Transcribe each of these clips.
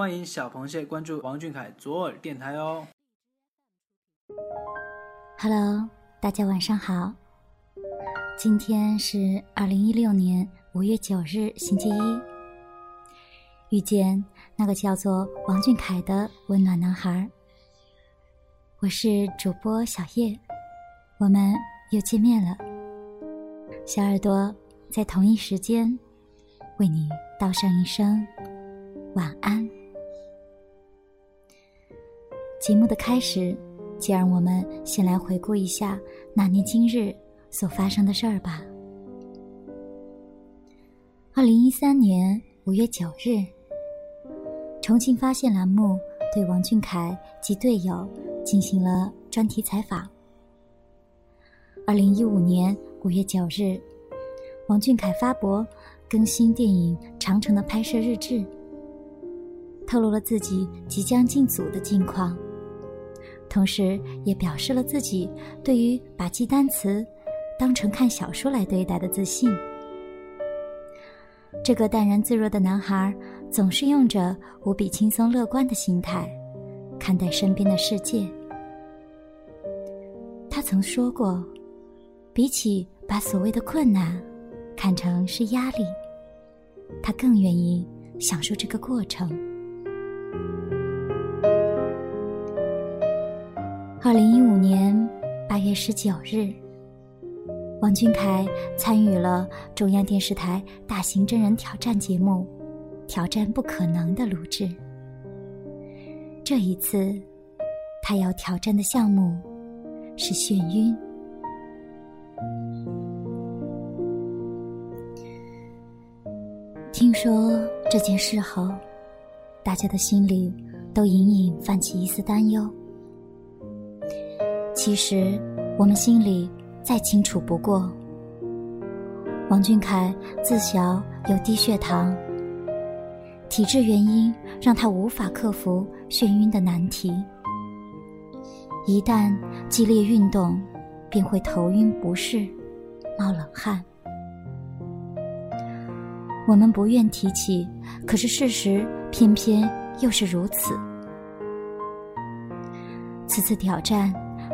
欢迎小螃蟹关注王俊凯左耳电台哦。Hello，大家晚上好。今天是二零一六年五月九日，星期一。遇见那个叫做王俊凯的温暖男孩。我是主播小叶，我们又见面了。小耳朵在同一时间为你道上一声晚安。节目的开始，就让我们先来回顾一下那年今日所发生的事儿吧。二零一三年五月九日，重庆发现栏目对王俊凯及队友进行了专题采访。二零一五年五月九日，王俊凯发博更新电影《长城》的拍摄日志，透露了自己即将进组的近况。同时，也表示了自己对于把记单词当成看小说来对待的自信。这个淡然自若的男孩，总是用着无比轻松乐观的心态看待身边的世界。他曾说过，比起把所谓的困难看成是压力，他更愿意享受这个过程。二零一五年八月十九日，王俊凯参与了中央电视台大型真人挑战节目《挑战不可能》的录制。这一次，他要挑战的项目是眩晕。听说这件事后，大家的心里都隐隐泛起一丝担忧。其实，我们心里再清楚不过。王俊凯自小有低血糖，体质原因让他无法克服眩晕的难题。一旦激烈运动，便会头晕不适、冒冷汗。我们不愿提起，可是事实偏偏又是如此。此次挑战。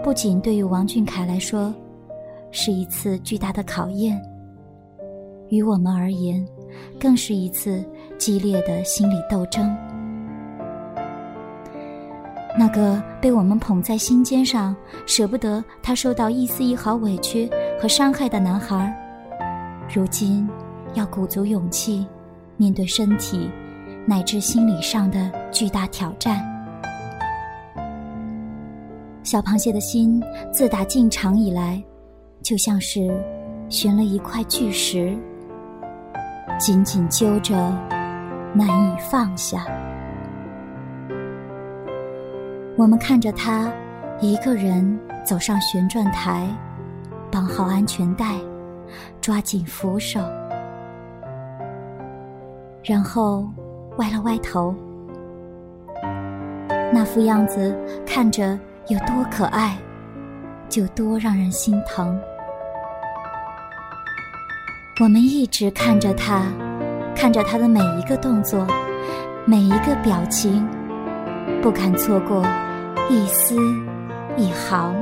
不仅对于王俊凯来说，是一次巨大的考验，于我们而言，更是一次激烈的心理斗争。那个被我们捧在心尖上，舍不得他受到一丝一毫委屈和伤害的男孩，如今要鼓足勇气，面对身体乃至心理上的巨大挑战。小螃蟹的心自打进场以来，就像是悬了一块巨石，紧紧揪着，难以放下。我们看着他一个人走上旋转台，绑好安全带，抓紧扶手，然后歪了歪头，那副样子看着。有多可爱，就多让人心疼。我们一直看着他，看着他的每一个动作，每一个表情，不敢错过一丝一毫。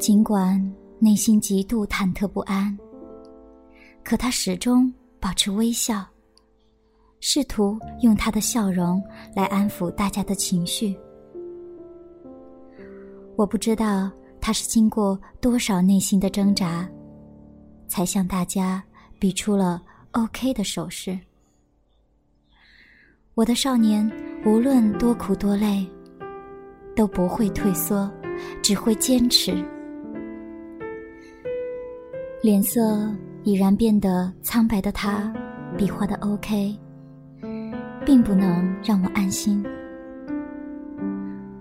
尽管内心极度忐忑不安，可他始终。保持微笑，试图用他的笑容来安抚大家的情绪。我不知道他是经过多少内心的挣扎，才向大家比出了 OK 的手势。我的少年无论多苦多累，都不会退缩，只会坚持。脸色。已然变得苍白的他，比划的 OK，并不能让我安心，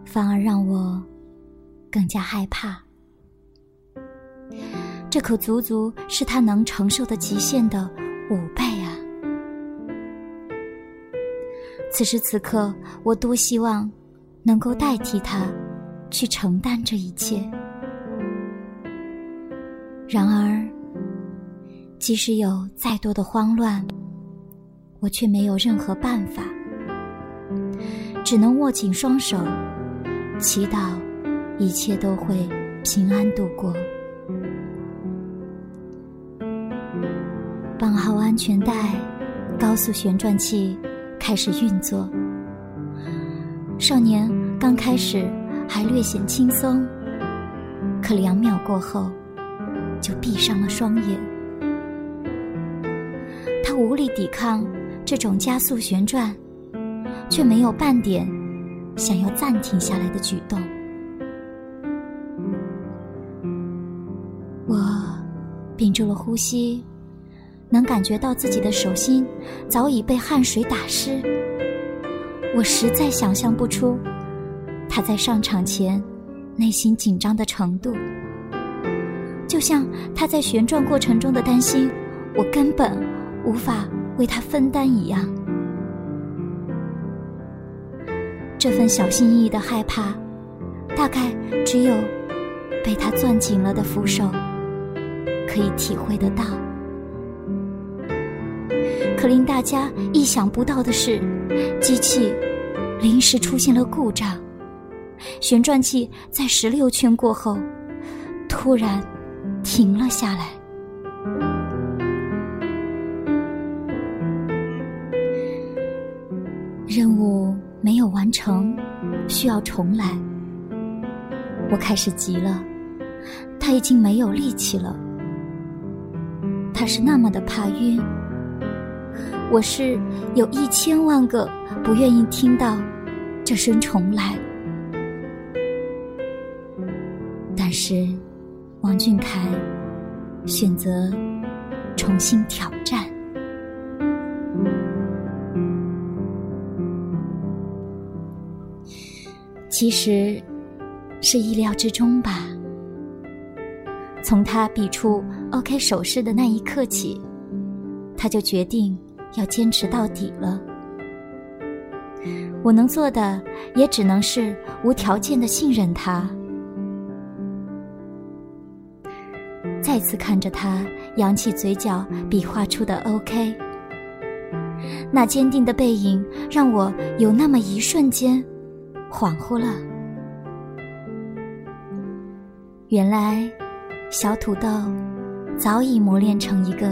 反而让我更加害怕。这可足足是他能承受的极限的五倍啊！此时此刻，我多希望能够代替他去承担这一切。然而，即使有再多的慌乱，我却没有任何办法，只能握紧双手，祈祷一切都会平安度过。绑好安全带，高速旋转器开始运作。少年刚开始还略显轻松，可两秒过后就闭上了双眼。无力抵抗这种加速旋转，却没有半点想要暂停下来的举动。我屏住了呼吸。能感觉到自己的手心早已被汗水打湿，我实在想象不出他在上场前内心紧张的程度，就像他在旋转过程中的担心，我根本无法为他分担一样。这份小心翼翼的害怕，大概只有被他攥紧了的扶手可以体会得到。可令大家意想不到的是，机器临时出现了故障，旋转器在十六圈过后突然停了下来。任务没有完成，需要重来。我开始急了，他已经没有力气了，他是那么的怕晕。我是有一千万个不愿意听到这声重来，但是王俊凯选择重新挑战，其实是意料之中吧。从他比出 OK 手势的那一刻起，他就决定。要坚持到底了，我能做的也只能是无条件的信任他。再次看着他扬起嘴角比划出的 OK，那坚定的背影让我有那么一瞬间恍惚了。原来，小土豆早已磨练成一个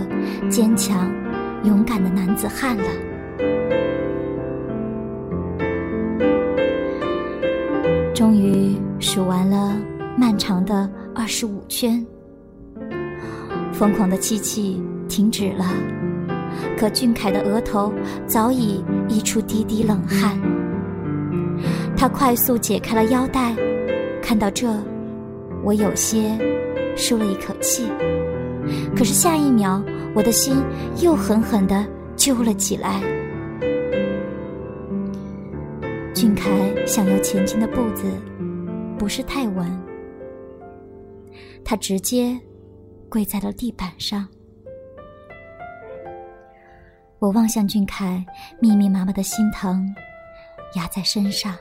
坚强。勇敢的男子汉了。终于数完了漫长的二十五圈，疯狂的机器停止了，可俊凯的额头早已溢出滴滴冷汗。他快速解开了腰带，看到这，我有些舒了一口气。可是下一秒，我的心又狠狠地揪了起来。俊凯想要前进的步子不是太稳，他直接跪在了地板上。我望向俊凯，密密麻麻的心疼压在身上。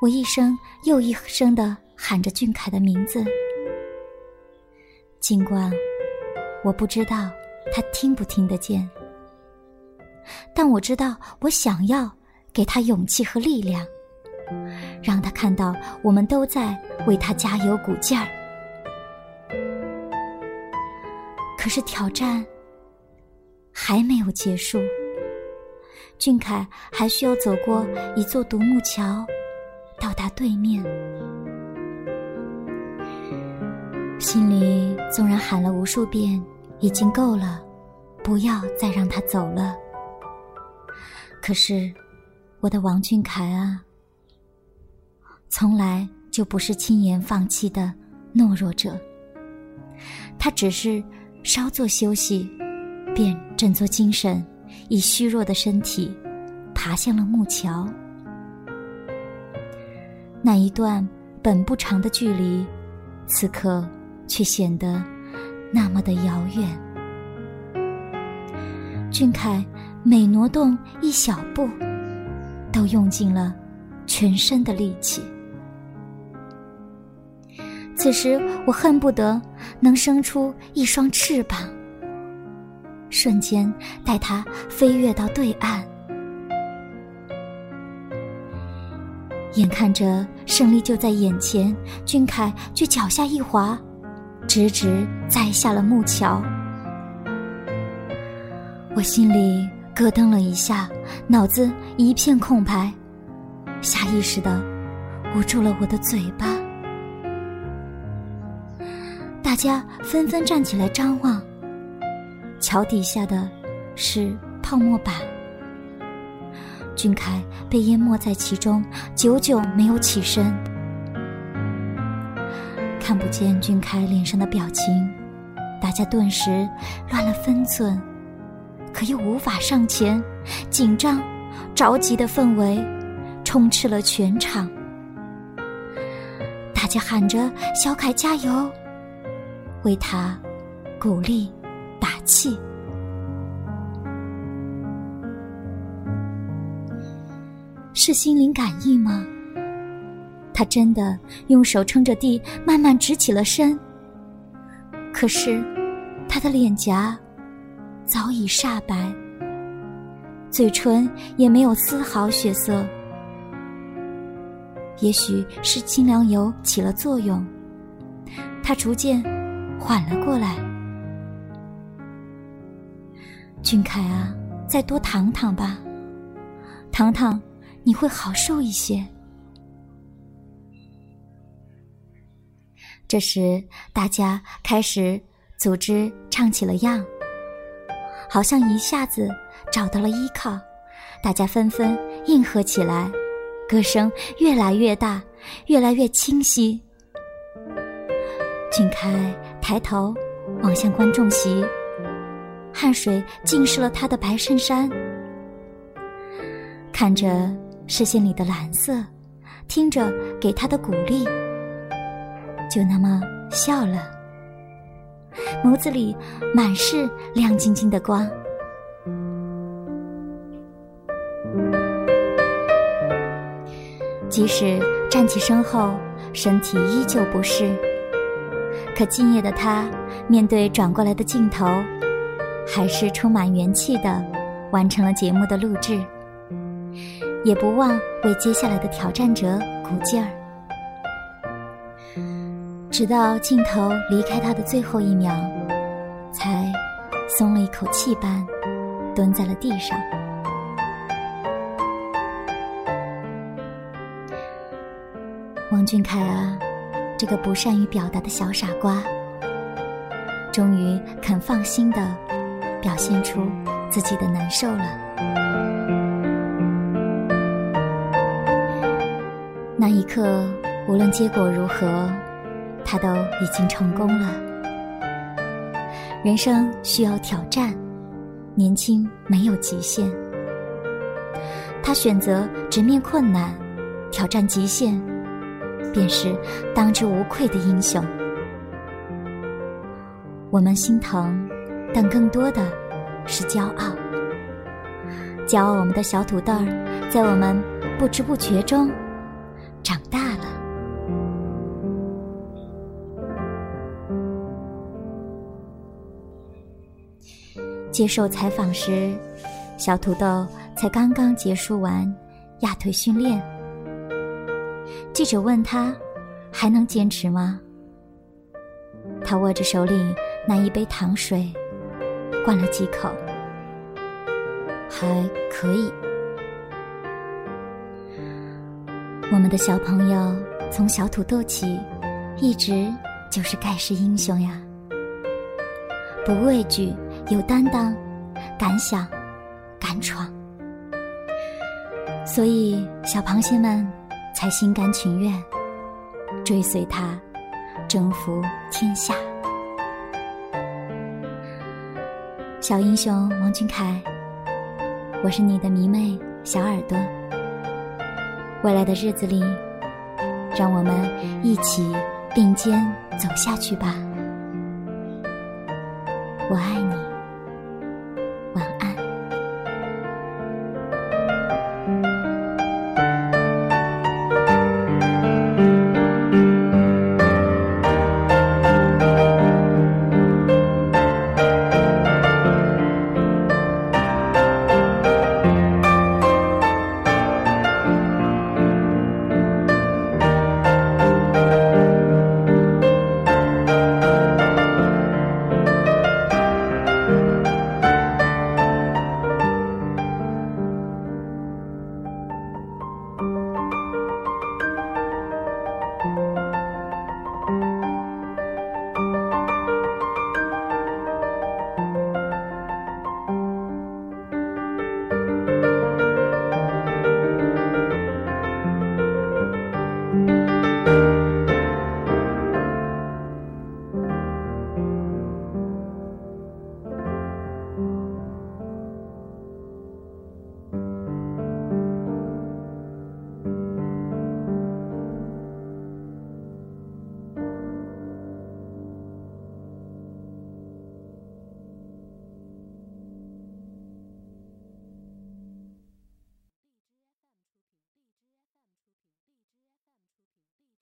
我一声又一声的喊着俊凯的名字。尽管我不知道他听不听得见，但我知道我想要给他勇气和力量，让他看到我们都在为他加油鼓劲儿。可是挑战还没有结束，俊凯还需要走过一座独木桥，到达对面。心里纵然喊了无数遍“已经够了，不要再让他走了”，可是我的王俊凯啊，从来就不是轻言放弃的懦弱者。他只是稍作休息，便振作精神，以虚弱的身体爬向了木桥。那一段本不长的距离，此刻。却显得那么的遥远。俊凯每挪动一小步，都用尽了全身的力气。此时我恨不得能生出一双翅膀，瞬间带他飞跃到对岸。眼看着胜利就在眼前，俊凯却脚下一滑，直直栽下了木桥。我心里咯噔了一下，脑子一片空白，下意识的捂住了我的嘴巴。大家纷纷站起来张望，桥底下的是泡沫板。俊凯被淹没在其中，久久没有起身。看不见俊凯脸上的表情，大家顿时乱了分寸，可又无法上前。紧张、着急的氛围充斥了全场，大家喊着“小凯加油”，为他鼓励打气。是心灵感应吗？他真的用手撑着地，慢慢直起了身。可是，他的脸颊早已煞白，嘴唇也没有丝毫血色。也许是清凉油起了作用，他逐渐缓了过来。俊凯啊，再多躺躺吧，躺躺。你会好受一些。这时，大家开始组织唱起了样，好像一下子找到了依靠，大家纷纷应和起来，歌声越来越大，越来越清晰。俊开抬头望向观众席，汗水浸湿了他的白衬衫，看着。视线里的蓝色，听着给他的鼓励，就那么笑了，眸子里满是亮晶晶的光。即使站起身后身体依旧不适，可敬业的他面对转过来的镜头，还是充满元气的完成了节目的录制。也不忘为接下来的挑战者鼓劲儿，直到镜头离开他的最后一秒，才松了一口气般蹲在了地上。王俊凯啊，这个不善于表达的小傻瓜，终于肯放心的表现出自己的难受了。那一刻，无论结果如何，他都已经成功了。人生需要挑战，年轻没有极限。他选择直面困难，挑战极限，便是当之无愧的英雄。我们心疼，但更多的是骄傲。骄傲，我们的小土豆儿，在我们不知不觉中。长大了。接受采访时，小土豆才刚刚结束完压腿训练。记者问他：“还能坚持吗？”他握着手里那一杯糖水，灌了几口，还可以。我们的小朋友从小土豆起，一直就是盖世英雄呀！不畏惧，有担当，敢想，敢闯，所以小螃蟹们才心甘情愿追随他，征服天下。小英雄王俊凯，我是你的迷妹小耳朵。未来的日子里，让我们一起并肩走下去吧。我爱你。